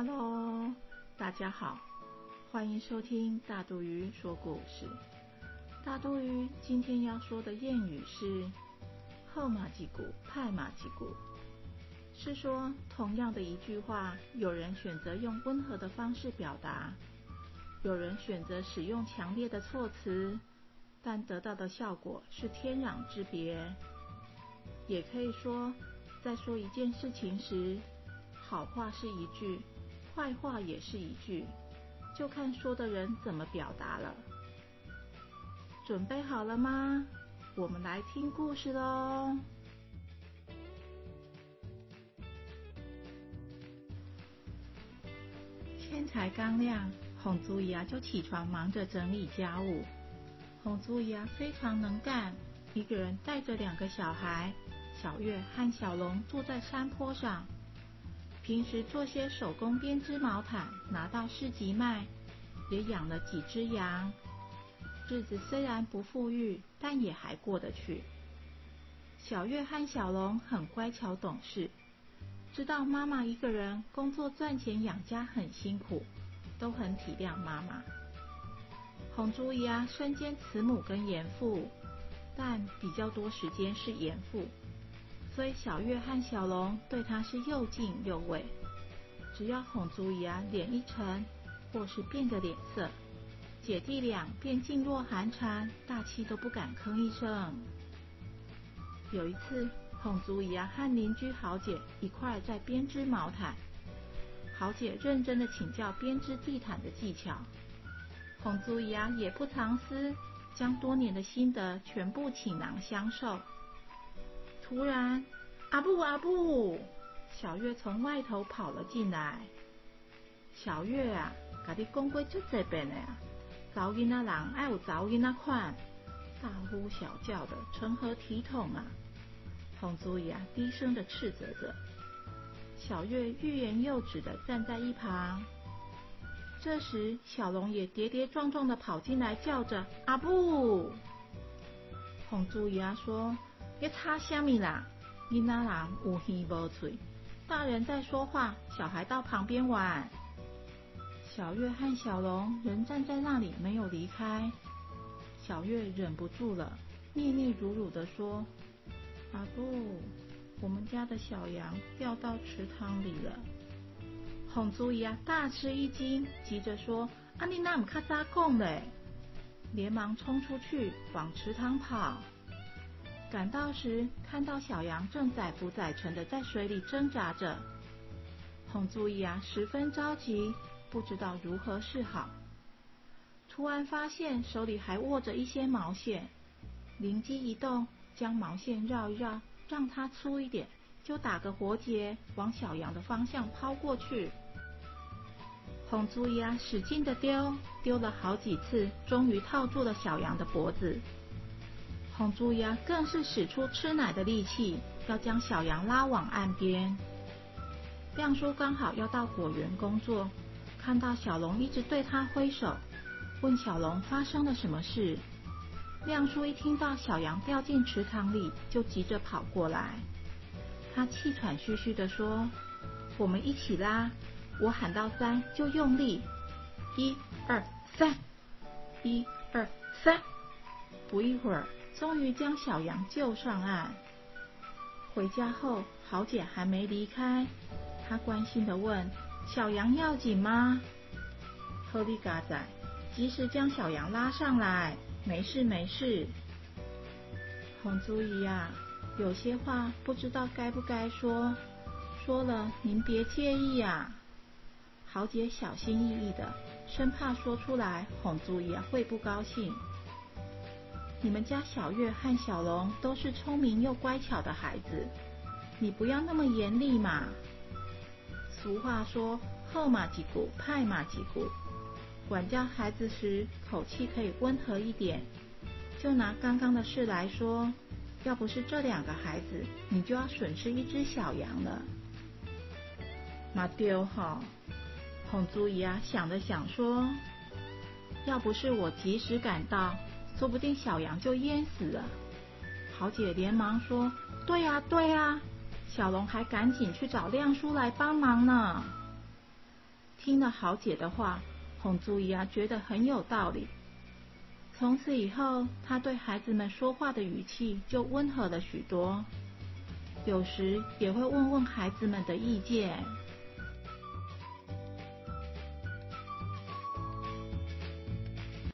Hello，大家好，欢迎收听大肚鱼说故事。大肚鱼今天要说的谚语是“后马吉古，派马吉古”，是说同样的一句话，有人选择用温和的方式表达，有人选择使用强烈的措辞，但得到的效果是天壤之别。也可以说，在说一件事情时，好话是一句。坏话也是一句，就看说的人怎么表达了。准备好了吗？我们来听故事喽。天才刚亮，红猪姨啊就起床忙着整理家务。红猪姨啊非常能干，一个人带着两个小孩小月和小龙住在山坡上。平时做些手工编织毛毯，拿到市集卖，也养了几只羊。日子虽然不富裕，但也还过得去。小月和小龙很乖巧懂事，知道妈妈一个人工作赚钱养家很辛苦，都很体谅妈妈。红珠姨啊，身兼慈母跟严父，但比较多时间是严父。所以小月和小龙对他是又敬又畏，只要哄足姨啊脸一沉，或是变个脸色，姐弟俩便噤若寒蝉，大气都不敢吭一声。有一次，哄足姨啊和邻居豪姐一块在编织毛毯，豪姐认真的请教编织地毯的技巧，哄足姨啊也不藏私，将多年的心得全部倾囊相授。突然，阿布阿布，小月从外头跑了进来。小月啊，家己讲过就这边的呀，早囡仔人爱有早囡仔款，大呼小叫的，成何体统啊！洪祖义啊，低声的斥责着。小月欲言又止的站在一旁。这时，小龙也跌跌撞撞的跑进来，叫着阿布。洪祖义啊说。别插虾米啦！囡仔人有耳无嘴，大人在说话，小孩到旁边玩。小月和小龙仍站在那里没有离开。小月忍不住了，嗫嗫辱辱的说：“阿布，我们家的小羊掉到池塘里了。”红珠姨啊大吃一惊，急着说：“阿你那唔卡扎讲嘞！”连忙冲出去往池塘跑。赶到时，看到小羊正载浮载沉的在水里挣扎着，洪祖义啊十分着急，不知道如何是好。突然发现手里还握着一些毛线，灵机一动，将毛线绕一绕，让它粗一点，就打个活结，往小羊的方向抛过去。洪祖义啊使劲的丢，丢了好几次，终于套住了小羊的脖子。红猪鸭更是使出吃奶的力气，要将小羊拉往岸边。亮叔刚好要到果园工作，看到小龙一直对他挥手，问小龙发生了什么事。亮叔一听到小羊掉进池塘里，就急着跑过来。他气喘吁吁的说：“我们一起拉，我喊到三就用力，一二三，一二三。”不一会儿。终于将小羊救上岸。回家后，豪姐还没离开，她关心的问：“小羊要紧吗？”托利嘎仔及时将小羊拉上来，没事没事。红珠姨呀，有些话不知道该不该说，说了您别介意呀。豪姐小心翼翼的，生怕说出来红珠姨会不高兴。你们家小月和小龙都是聪明又乖巧的孩子，你不要那么严厉嘛。俗话说“后马几股，派马几股”，管教孩子时口气可以温和一点。就拿刚刚的事来说，要不是这两个孩子，你就要损失一只小羊了。马丢哈，红珠姨啊想了想说：“要不是我及时赶到。”说不定小羊就淹死了。豪姐连忙说：“对呀，对呀。”小龙还赶紧去找亮叔来帮忙呢。听了豪姐的话，红珠姨啊觉得很有道理。从此以后，她对孩子们说话的语气就温和了许多，有时也会问问孩子们的意见。